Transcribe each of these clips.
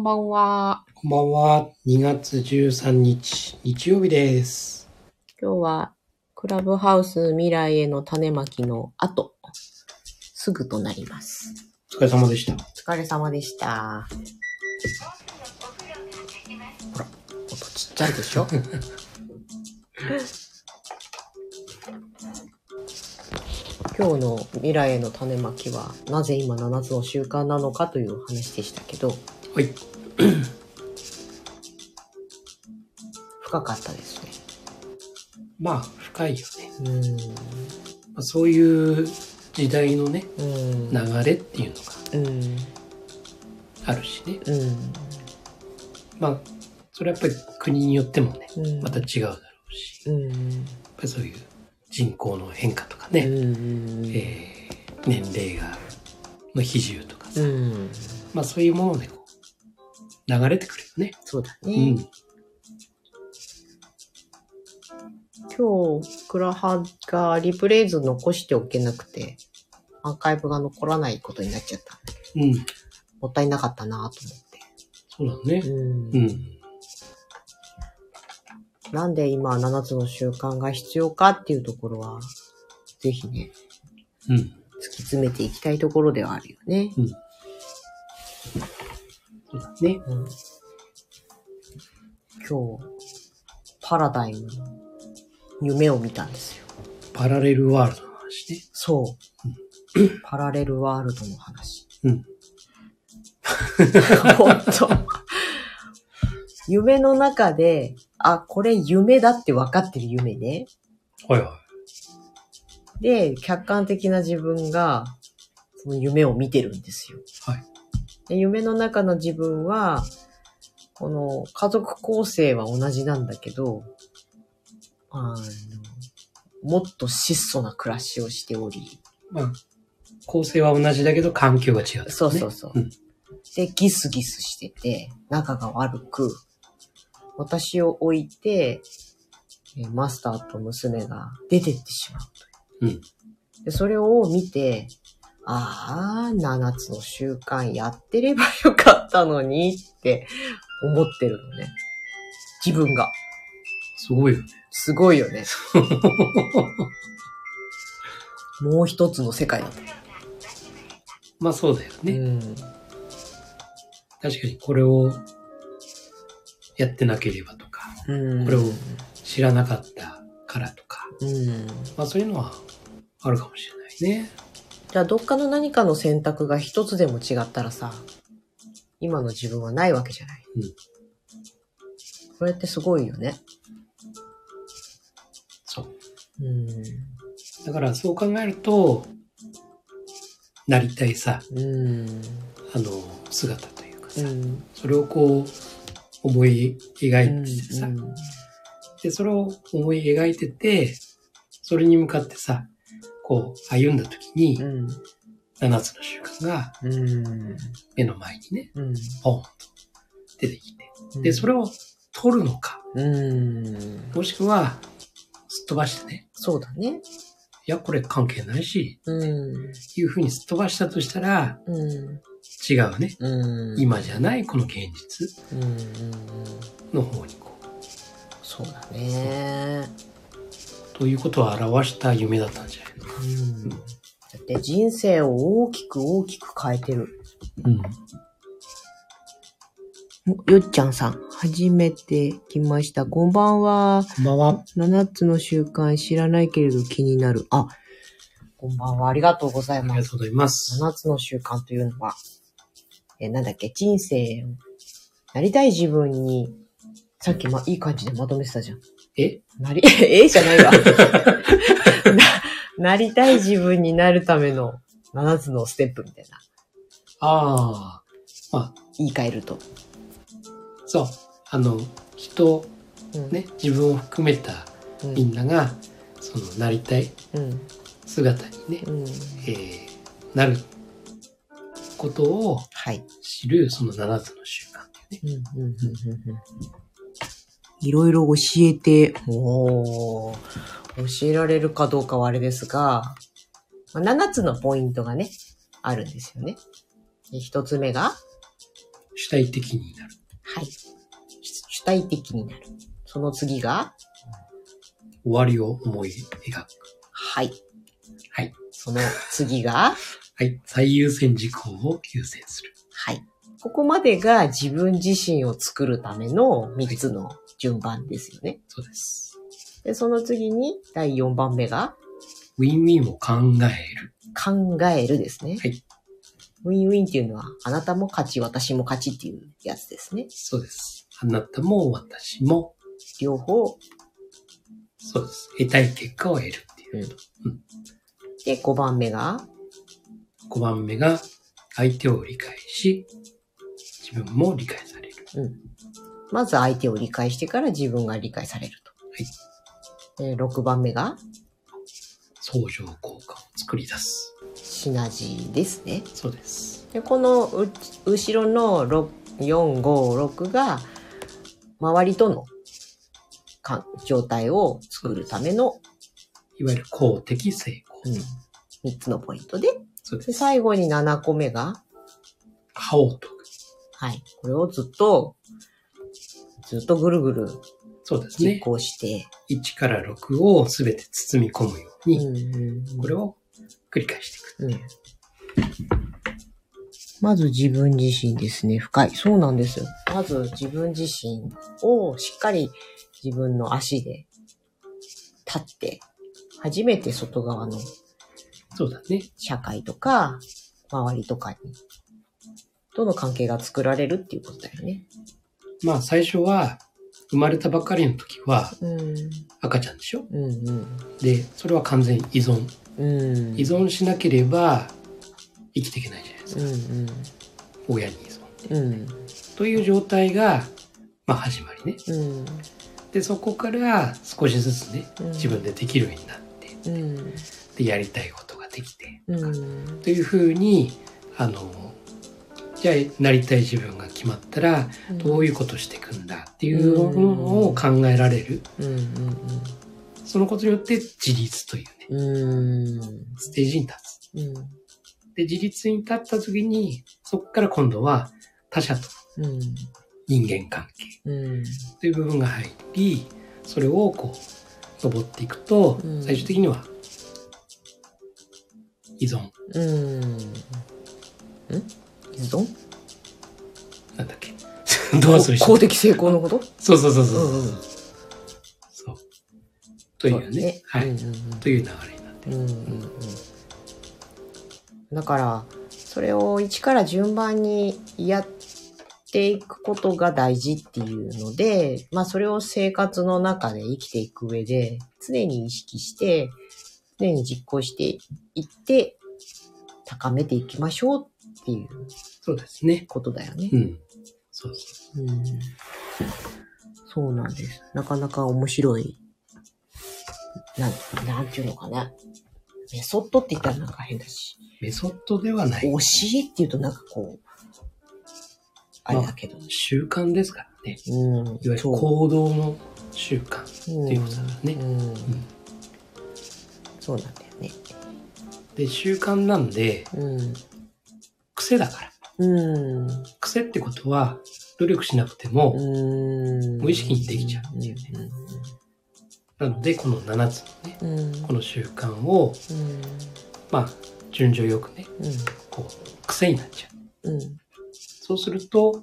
んばんは。こんばんは。2月13日、日曜日です。今日は、クラブハウス未来への種まきの後、すぐとなります。お疲れ様でした。お疲れ様でした。ほら、音ちっちゃいでしょ？今日の未来への種まきは、なぜ今7つの習慣なのかという話でしたけど、はい。深かったですね。まあ、深いよね。うーん。まあ、そういう時代のね、うん。流れっていうのがうん。あるしね。うん。まあ、それはやっぱり国によってもね、うん。また違うだろうし、やっうん。ぱりそういう人口の変化とかね、うん。うん。えー年齢が、の比重とかさ、うん。まあそういうものでこう、流れてくるよね。そうだうね。ん。今日、クラハがリプレイ図残しておけなくて、アーカイブが残らないことになっちゃったんだけど、うん。もったいなかったなとそうだね。思って。うんうん。なんで今7つの習慣が必要かっていうところは、ぜひね、うん。突き詰めていきたいところではあるよね。そうだね。うん、今日、パラダイムの夢を見たんですよ。パラレルワールドの話ね。そう。パラレルワールドの話。うん。本当夢の中で、あ、これ夢だって分かってる夢ね。はいはで、客観的な自分が、その夢を見てるんですよ。はい。で夢の中の自分は、この家族構成は同じなんだけど、あの、もっと質素な暮らしをしており、い。まあ、構成は同じだけど環境が違う、ね。そうそうそううん。で、ギスギスしてて、仲が悪く、私を置いて、えーマスターと娘が出てってしまうという。うん。で、それを見て、ああ、7つの習慣やってればよかったのにって思ってるのね。自分が。すごいよね。すごいよね。もう一つの世界だと。まあそうだよね。うん。確かにこれをやってなければとか、うん。これを知らなかったからとか、うん。まあそういうのはあるかもしれないね。じゃあ、どっかの何かの選択が一つでも違ったらさ、今の自分はないわけじゃない。うんこれってすごいよね。そう。うん。だからそう考えると、なりたいさ、うん。あの、姿というかさ、うん。それをこう、思い描いててさ、うんで、それを思い描いてて、それに向かってさ、こう、歩んだ時に、うん。7つの習慣がうん。目の前にね、うん。ポンと出てきて、で、それを取るのか、うん。もしくは、すっ飛ばしてね、そうだね。いや、これ関係ないし、うん。いうふうにすっ飛ばしたとしたら、うん。違うね。うん。今じゃないこの現実。の方にこそうだね。う、ということを表した夢だったんじゃない？うん。だって人生を大きく大きく変えてる。うん。よっちゃん。さん、初めて来ました。こん。ばん。は。こん。ばん。は。7つの習慣知らないけれど気になる。あ、こん。ばん。は。ありがとうございます。ありがとうございます。7つの習慣というのは、え、なん。だっけ、人生を、なりたい自分に、さっきま、いい感じでまとめてたじゃん。えなり、えじゃないわ。な、なりたい自分になるための7つのステップみたいな。ああ、まあ、言い換えると。そう。あの、人、うん。ね、自分を含めたうん。みんなが、その、なりたいうん。姿にね、うん。えーなることをはい。知る、その7つの習慣っていうね。いろいろ教えて、おー教えられるかどうかはあれですが、まあ、7つのポイントがね、あるんですよね。で一つ目が、主体的になる。はい。主体的になる。その次が、終わりを思い描く。はい。はい。その次が、はい。最優先事項を優先する。はい。ここまでが自分自身を作るための3つの順番ですよね。そうです。で、その次に第4番目が？ウィンウィンを考える。考えるですね。はい。ウィンウィンっていうのは、あなたも勝ち、私も勝ちっていうやつですね。そうです。あなたも私も、両方。そうです。得たい結果を得るっていう。で、5番目が、5番目が、相手を理解し、自分も理解される。まず相手を理解してから自分が理解されると。で、6番目が、相乗効果を作り出す。シナジーですね。そうです。で、このう後ろの6 4、5、6が、周りとのか状態を作るための、いわゆる公的成功。うん、3つのポイントで、でそうです。最後に7個目が、歯を研ぐ。はい。これをずっと、ずっとぐるぐるそうです実ね。行して、1から6をすべて包み込むよううに、んうんこれを繰り返していく。うんまず自分自身ですね。深い。そうなんですよ。まず自分自身をしっかり自分の足で立って、初めて外側のそうだね。社会とか、周りとかに、との関係が作られるっていうことだよね。まあ最初は、生まれたばっかりの時はうん。赤ちゃんでしょ？うんうん。で、それは完全に依存。うん。依存しなければ生きていけないじゃないですうんか。親に依存。うん。うん。という状態が、まあ始まりね。うん。で、そこから少しずつね、うん自分でできるようになって、うん。で、やりたいことができて、うん。というふうに、あの、じゃあ、なりたい自分が決まったら、どういうことしていくんだっていうのを考えられる。そのことによって自立というね、うん。ステージに立つ。うん。で、自立に立った時に、そこから今度は他者とうん。人間関係うん。という部分が入り、それをこう、登っていくとうん、最終的には、依存。うん。ん依存なんだっけ？どうする公的成功のこと？そうそうそうそう。うんうん。そう。というね。はい、うんうんという流れになってる。うんうんうん。だから、それを一から順番にやっていくことが大事っていうので、まあそれを生活の中で生きていく上で、常に意識して、常に実行していって、高めていきましょうっていうそうですね。ことだよね。うん。そうそうんそうなんです。なかなか面白い。なん、なんていうのかな。メソッドって言ったらなんか変だし。う。メソッドではない。教えって言うとなんかこう、あれだけど。習慣ですからね。うん。いわゆる行動の習慣。うんっていうことだねうん。そうなんだよね。で、習慣なんで、うん。癖だから。うん。癖ってことは、努力しなくても、うん。無意識にできちゃうっていうねなので、この7つのね。この習慣を、うん。まあ、順序よくね、こう、癖になっちゃう。うん。そうすると、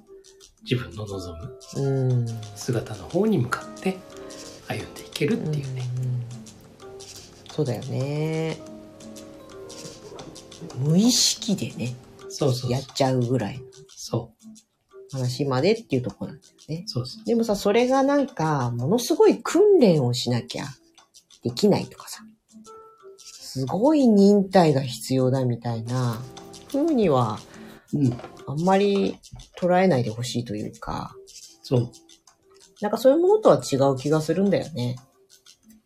自分の望むうん。姿の方に向かって歩んでいけるっていうね。うんそうだよね。無意識でね、そうそうやっちゃうぐらいのそう。話までっていうところなんだよね。そうそう。でもさ、それがなんか、ものすごい訓練をしなきゃできないとかさ、すごい忍耐が必要だみたいな風には、うん。あんまり捉えないでほしいというか、そう。なんかそういうものとは違う気がするんだよね。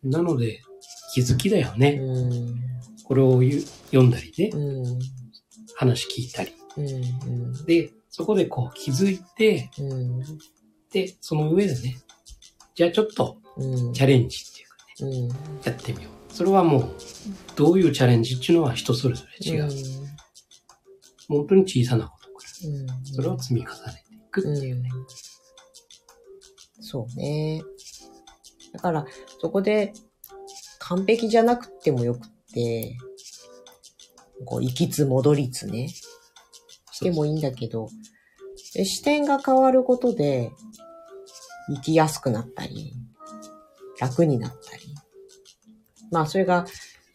なので、気づきだようね。ん。これを言う読んだりね、うん。話聞いたり。うん。で、そこでこう気づいて、うん。で、その上でね、じゃあちょっとうん。チャレンジっていうかね、うん。やってみよう。それはもう、どういうチャレンジっていうのは人それぞれ違う。本当に小さなことから、うん。それを積み重ねていくっていうね。うんそうね。だから、そこで完璧じゃなくてもよくって、こう、行きつ戻りつね、してもいいんだけど、で視点が変わることで、生きやすくなったり、楽になったり。まあ、それが、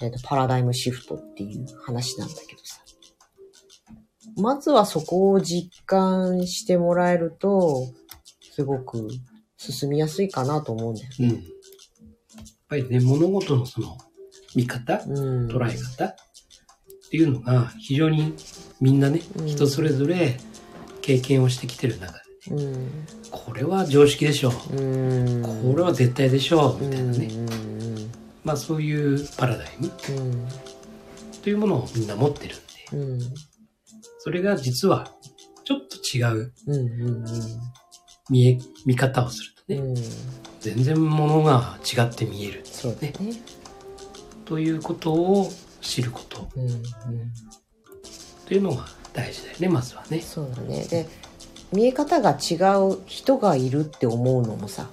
えっとパラダイムシフトっていう話なんだけどさ。まずはそこを実感してもらえると、すごく進みやすいかなと思うんだよね。うん。やっぱりね、物事のその見方、うん。捉え方？っていうのが非常にみんなね、うん人それぞれ経験をしてきてる中で、うん。これは常識でしょう。うん。これは絶対でしょう。みたいなね。うん。まあそういうパラダイムうん。というものをみんな持ってるんで、うん。それが実はちょっと違う。見え、見方をするとね、うん。全然ものが違って見えるそうだね。ということを知ることうん。うん。というのが大事だよね、まずはね。そうだね。で、見え方が違う人がいるって思うのもさ、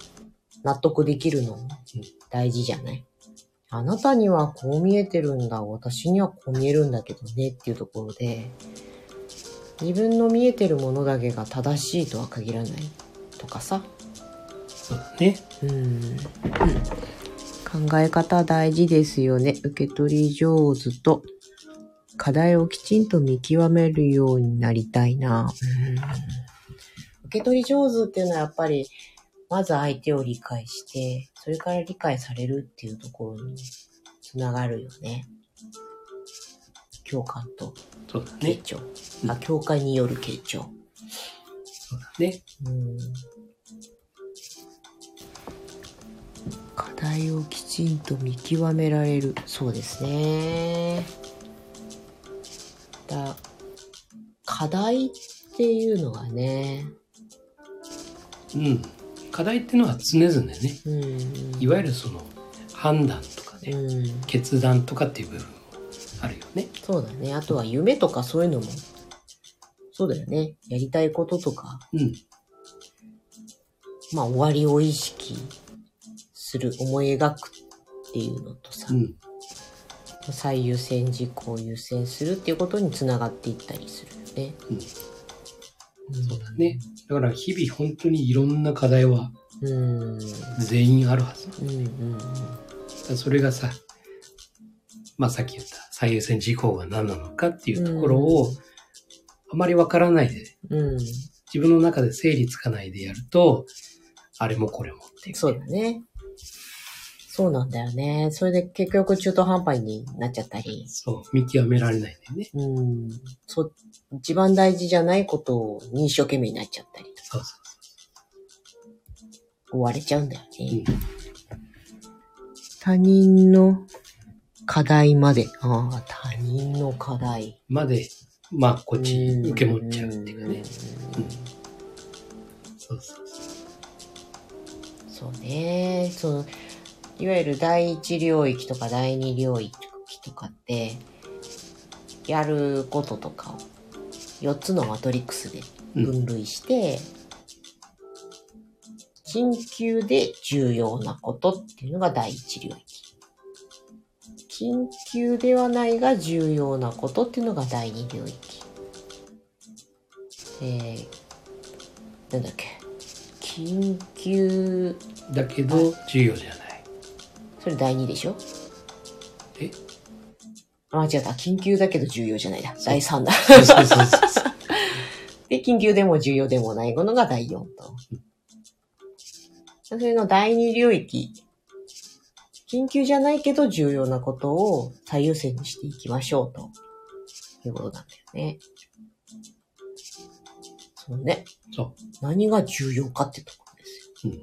納得できるのも大事じゃない？あなたにはこう見えてるんだ、私にはこう見えるんだけどねっていうところで、自分の見えてるものだけが正しいとは限らないとかさ。そうだね。うん。考え方大事ですよね。受け取り上手と課題をきちんと見極めるようになりたいな。うん受け取り上手っていうのはやっぱり、まず相手を理解して、それから理解されるっていうところにつながるよね。共感と。傾聴。あ、共感による傾聴。そうだね。うん課題をきちんと見極められる。そうですね。だ課題っていうのがね。うん。課題っていうのは常々ね、うん。いわゆるその判断とかね、うん。決断とかっていう部分もあるよね。そうだね。あとは夢とかそういうのも。そうだよね。やりたいこととか。うん。まあ終わりを意識する思い描くっていうのとさ、うん。最優先事項を優先するっていうことにつながっていったりするよね。うんそうだね。だから日々本当にいろんな課題はうん。全員あるはず。それがさ、まあさっき言った最優先事項が何なのかっていうところをあまりわからないで、うん。うん。自分の中で整理つかないでやると、あれもこれもっていう。そうだね。そうなんだよね。それで結局中途半端になっちゃったり。そう、見極められないんだよね。うん。そ、一番大事じゃないことに一生懸命になっちゃったりとそうそ追われちゃうんだよう。うね。ん。他人の課題まで。ああ、他人の課題。まで、まあこっちに受け持っちゃうっていうかね。うんそうそうそうね。その、いわゆる第一領域とか第二領域とかって、やることとかを4つのマトリックスで分類して、緊急で重要なことっていうのが第一領域。緊急ではないが重要なことっていうのが第二領域。えー、なんだっけ。緊急、だけど重要じゃない。それ第2でしょ？え？あ、間違った。緊急だけど重要じゃないだ。第3だ。そうそうそうそう。で、緊急でも重要でもないものが第4と。それの第2領域。緊急じゃないけど重要なことを最優先にしていきましょうと。いうことなんだよね。そうね。そ何が重要かってところですう。う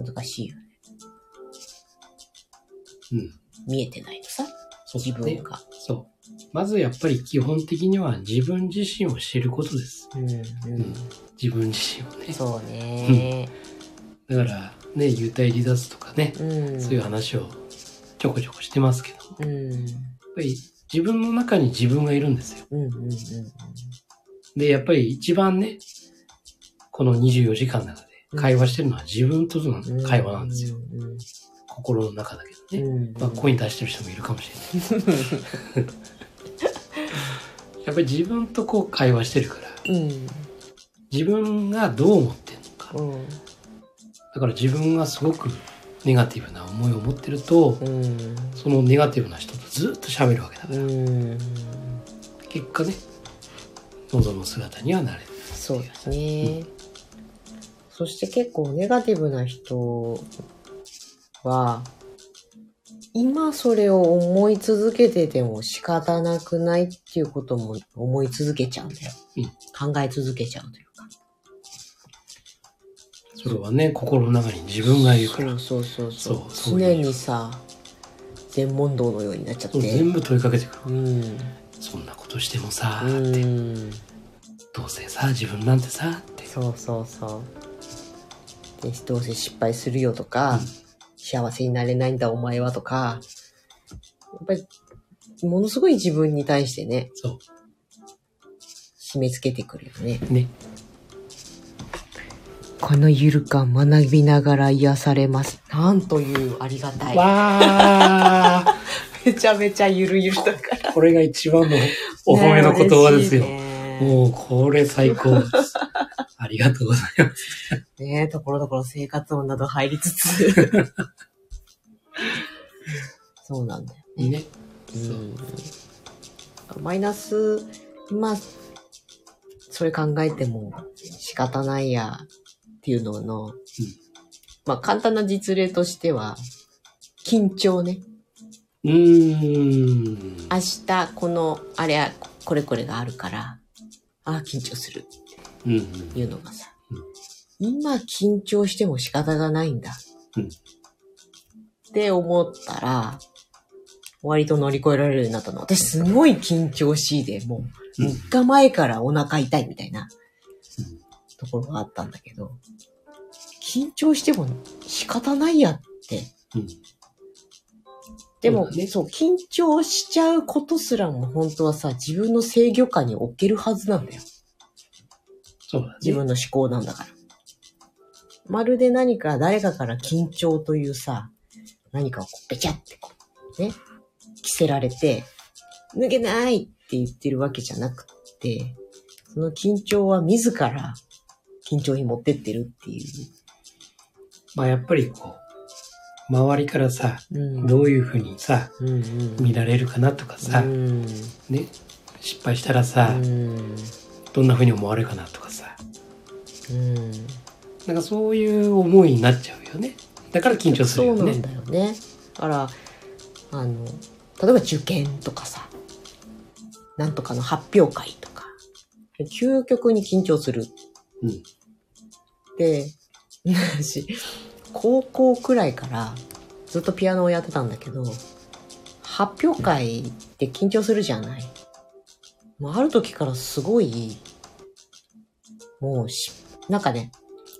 ん。よ。難しいよね。うん。見えてないとさ。うだね分が。そう。まずやっぱり基本的には自分自身を知ることです。うん、うん。自分自身をね。そうね。だからね、幽体離脱とかね、うん。そういう話をちょこちょこしてますけども、やっうん。ぱり自分の中に自分がいるんですよ。うんうんうんで、やっぱり一番ね、この24時間の中で会話してるのは自分とのうん。会話なんですよ。うんうん心の中だけどね。うん。まあ、声に出してる人もいるかもしれない。やっぱり自分とこう会話してるから、うん。自分がどう思ってるのか。うん。だから自分がすごくネガティブな思いを持ってると、うん。そのネガティブな人とずっと喋るわけだから、うん。結果ね、望む姿にはなれる。そうですね。そして結構ネガティブな人は、今それを思い続けてても仕方なくないっていうことも思い続けちゃうんだよ。考え続けちゃうというか。それはね、心の中に自分がいるから、そうそうそうそう。そう常にさ、全問答のようになっちゃって。全部問いかけてくる。うん。そんなことしてもさ、うん。どうせさ、自分なんてさ、って。そうそうそう。で、どうせ失敗するよとか、幸せになれないんだお前はとか、やっぱり、ものすごい自分に対してね、そ締め付けてくるよね。う。ね。このゆる感学びながら癒されます。なんというありがたい。わー めちゃめちゃゆるゆるだから。これが一番のお褒めの言葉ですよ。ねえもう、これ最高です。ありがとうございます。ねえ、ところどころ生活音など入りつつ。そうなんだよね。ね。そう。うん。マイナス、まあ、それ考えても仕方ないやっていうのの、まあ簡単な実例としては、緊張ね。うーん。明日この、あれや、これこれがあるから、ああ、緊張するいうのがさ、うん今緊張しても仕方がないんだ。うんって思ったら、割と乗り越えられるようになったの。私すごい緊張しいで、もううん3日前からお腹痛いみたいなうんところがあったんだけど、緊張しても仕方ないやって。うんでも、ねそう、緊張しちゃうことすらも本当はさ、自分の制御下に置けるはずなんだよ。そうだね。自分の思考なんだから。まるで何か誰かから緊張というさ、何かをこうべちゃってこう、ね、着せられて、脱げないって言ってるわけじゃなくって、その緊張は自ら緊張に持ってってるっていう。まあやっぱりこう、周りからさ、うんどういうふうにさ、うんうん見られるかなとかさ、うんね、失敗したらさ、うんどんなふうに思われるかなとかさ、うんなんかそういう思いになっちゃうよね。だから緊張するよね。そうなんだよね。だから、あの、例えば受験とかさ、なんとかの発表会とか、究極に緊張する。うん。で、私、高校くらいからずっとピアノをやってたんだけど、発表会って緊張するじゃない。もうある時からすごい、もうし、なんかね、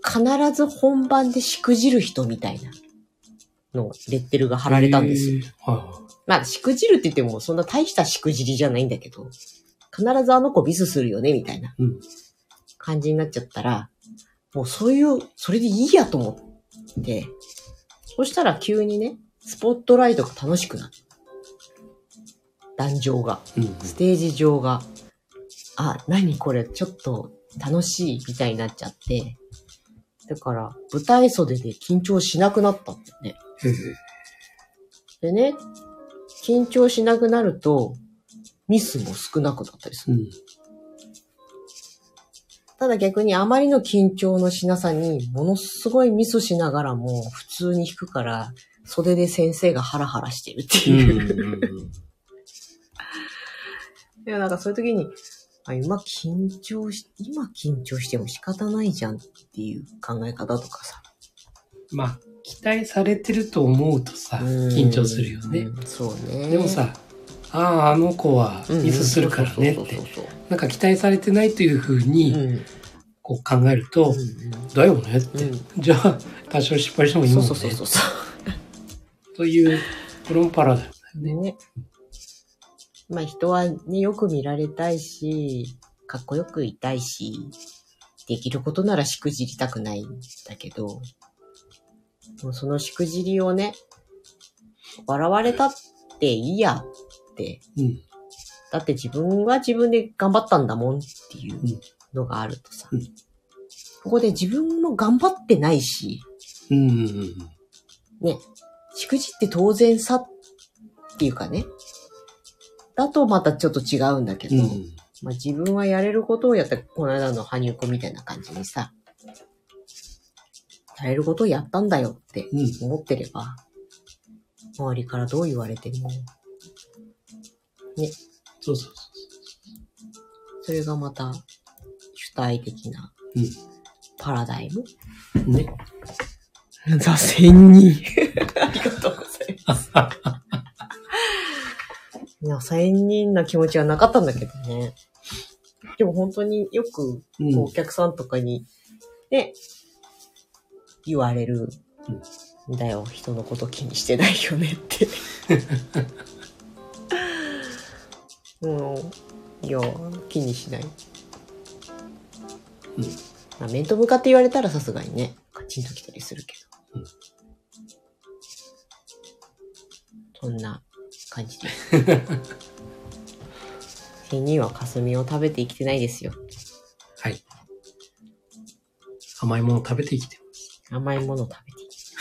必ず本番でしくじる人みたいなのレッテルが貼られたんですよ。はいはまあ、しくじるって言ってもそんな大したしくじりじゃないんだけど、必ずあの子ミスするよね、みたいな感じになっちゃったら、もうそういう、それでいいやと思って、そしたら急にね、スポットライトが楽しくなる。壇上が、い。うん。ステージ上が、あ、何これ、ちょっと楽しいみたいになっちゃって、だから、舞台袖で緊張しなくなったんだよね。でね、緊張しなくなると、ミスも少なくなったりする。うん。ただ逆にあまりの緊張のしなさに、ものすごいミスしながらも普通に弾くから、袖で先生がハラハラしてるってうんいう。うんうんいや、なんかそういう時に、あ今緊張し、今緊張しても仕方ないじゃんっていう考え方とかさ。まあ、期待されてると思うとさ、緊張するよね。うん。そうね。でもさ、ああ、あの子はうん、ミスするからねってそうそう、そうなんか期待されてないというふう。にうん。こう考えると、だよねって、うんじゃあ多少失敗してもいいそもねうんそうそうそうそという、これもパラだよう。ね。ね。まあ人はね、よく見られたいし、かっこよくいたいし、できることならしくじりたくないんだけど、もうそのしくじりをね、笑われたっていいやって、うん。だって自分は自分で頑張ったんだもんっていうのがあるとさ、うんここで自分も頑張ってないし、うん。うん。ね、しくじって当然さっていうかね、だとまたちょっと違うんだけど、うん。まあ自分はやれることをやった、この間の羽生くんみたいな感じにさ、やれることをやったんだよってうん。思ってれば、周りからどう言われても、そうそうそそれがまた主体的なう。パラダイム？うん。ね。ザ千人。いや、千人な気持ちはなかったんだけどね。でも本当によくうん。お客さんとかに、ね、言われるんだよ。人のこと気にしてないよねって。もう、いや、気にしない。うんまあ、面と向かって言われたらさすがにね、カチンときたりするけど。うんそんな感じです。千人は霞を食べて生きてないですよ。はい。甘いもの食べて生きてます。甘いものを食べて生きて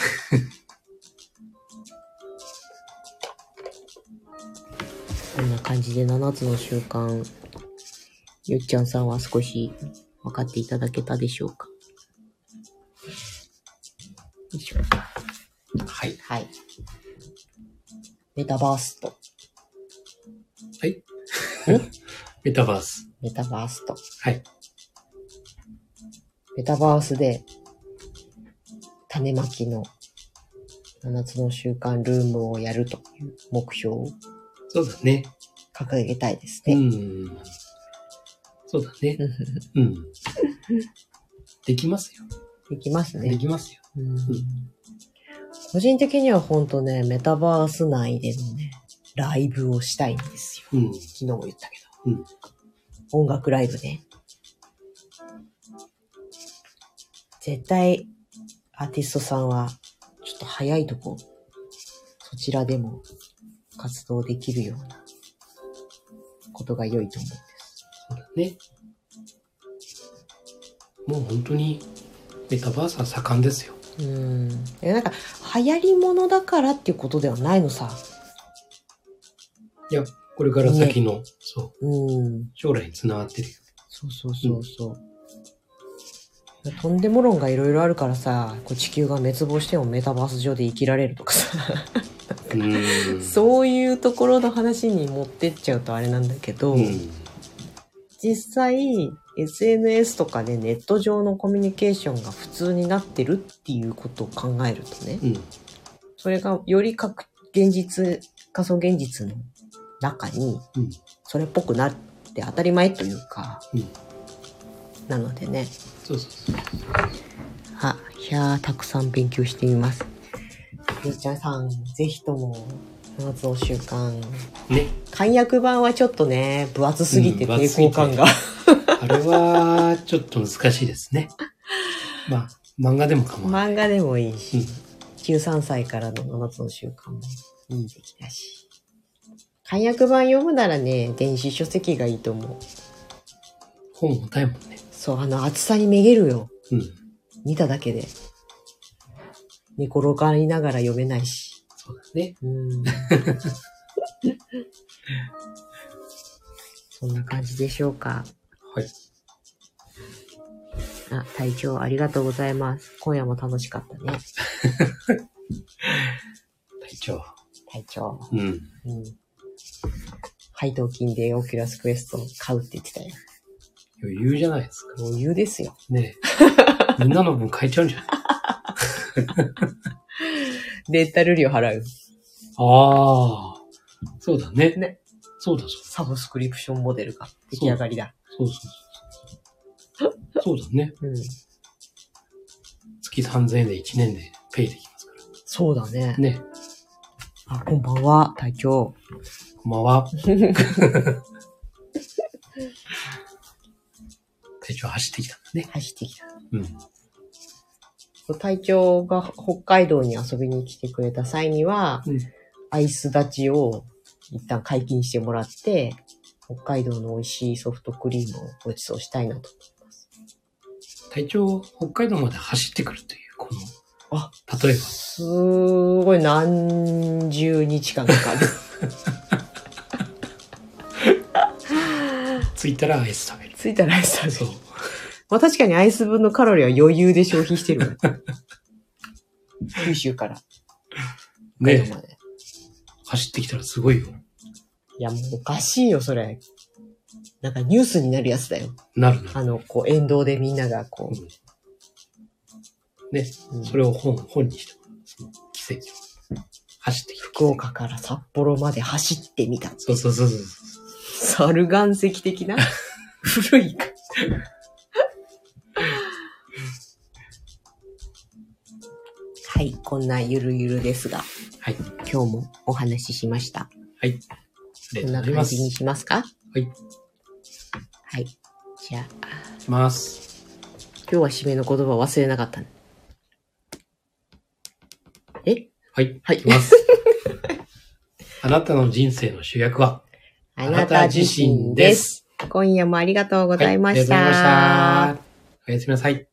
こんな感じで7つの習慣、ゆっちゃんさんは少し分かっていただけたでしょうか？よいしょ。はい。はい。メタバースと、はい。メタバース。メタバースと、はい。メタバースで、種まきの7つの習慣ルームをやるという目標をそうだね。掲げたいですうね。ん。そうだね。うん。できますよ。できますでね。きますよ。うん個人的には本当ね、メタバース内でのね、ライブをしたいんですよ。うん。昨日も言ったけど。うん音楽ライブね。絶対、アーティストさんは、ちょっと早いとこ、そちらでも活動できるようなことが良いと思うんです。そうだね。もう本当にメタバースは盛んですよ。うん。なんか、流行り物だからっていうことではないのさ。いや、これから先の、そう、うん。将来につながってるよ。そうそうそうそう。とんでも論がいろいろあるからさ、こう地球が滅亡してもメタバース上で生きられるとかさ、うん。そういうところの話に持ってっちゃうとあれなんだけど、うん。実際 SNS とかでネット上のコミュニケーションが普通になってるっていうことを考えるとね、うん。それがより確現実、仮想現実の中にうん。それっぽくなって当たり前というか、うん。なのでね、そうそうそう。あ、いやー、たくさん勉強してみます。ゆうちゃんさん、ぜひとも、7つの習慣。ね。簡約版はちょっとね、分厚すぎて抵抗感が。あれは、ちょっと難しいですね。まあ、漫画でも構わない。漫画でもいいし、うん13歳からの7つの習慣もいい出来だし。簡約版読むならね、電子書籍がいいと思う。本重たいもんね。そう、あの厚さにめげるよ。うん。見ただけで。寝転がりながら読めないし。そうだね。うん。そんな感じでしょうか。はい。あ、隊長ありがとうございます。今夜も楽しかったね。隊長。隊長。うん。うん。配当金でオキュラスクエスト買うって言ってたよ。余裕じゃないですか。余裕ですよ。ねえ。みんなの分買えちゃうんじゃない？レンタル料払う。ああ。そうだね。ね。そうだそうサブスクリプションモデルが出来上がりだ。そうそうそう。そうだね。うん。月3000円で1年でペイできますかそうだねら。。ね。あ、こんばんは、隊長。こんばんは。隊長走ってきたんだね。走ってきた。うん。隊長が北海道に遊びに来てくれた際には、うんアイス立ちを一旦解禁してもらって、北海道の美味しいソフトクリームをご馳走したいなと。隊長、北海道まで走ってくるという、この、あ例えば、すごい何十日間かかる。着いたらアイス食べる。着いたらアイス食べるそう。まあ確かにアイス分のカロリーは余裕で消費してるわ。九州からねまで。走ってきたらすごいよ。いやもうおかしいよ、それ。なんかニュースになるやつだよ。なるな。あの、こう、沿道でみんながこうんね、う、うんそれを本、本にしてもらう。その奇跡を。走ってきた。福岡から札幌まで走ってみた。そうそうそうそう。猿岩石的な？古いはい、こんなゆるゆるですが、はい。今日もお話ししました。ありこんな。感じにしますか？はい。はい。じゃあ、します。今日は締めの言葉忘れなかったね。え？はい。はいいきます。あなたの人生の主役は？あなた自身です。今夜もありがとうございました。はいありがとうございました。おやすみなさい。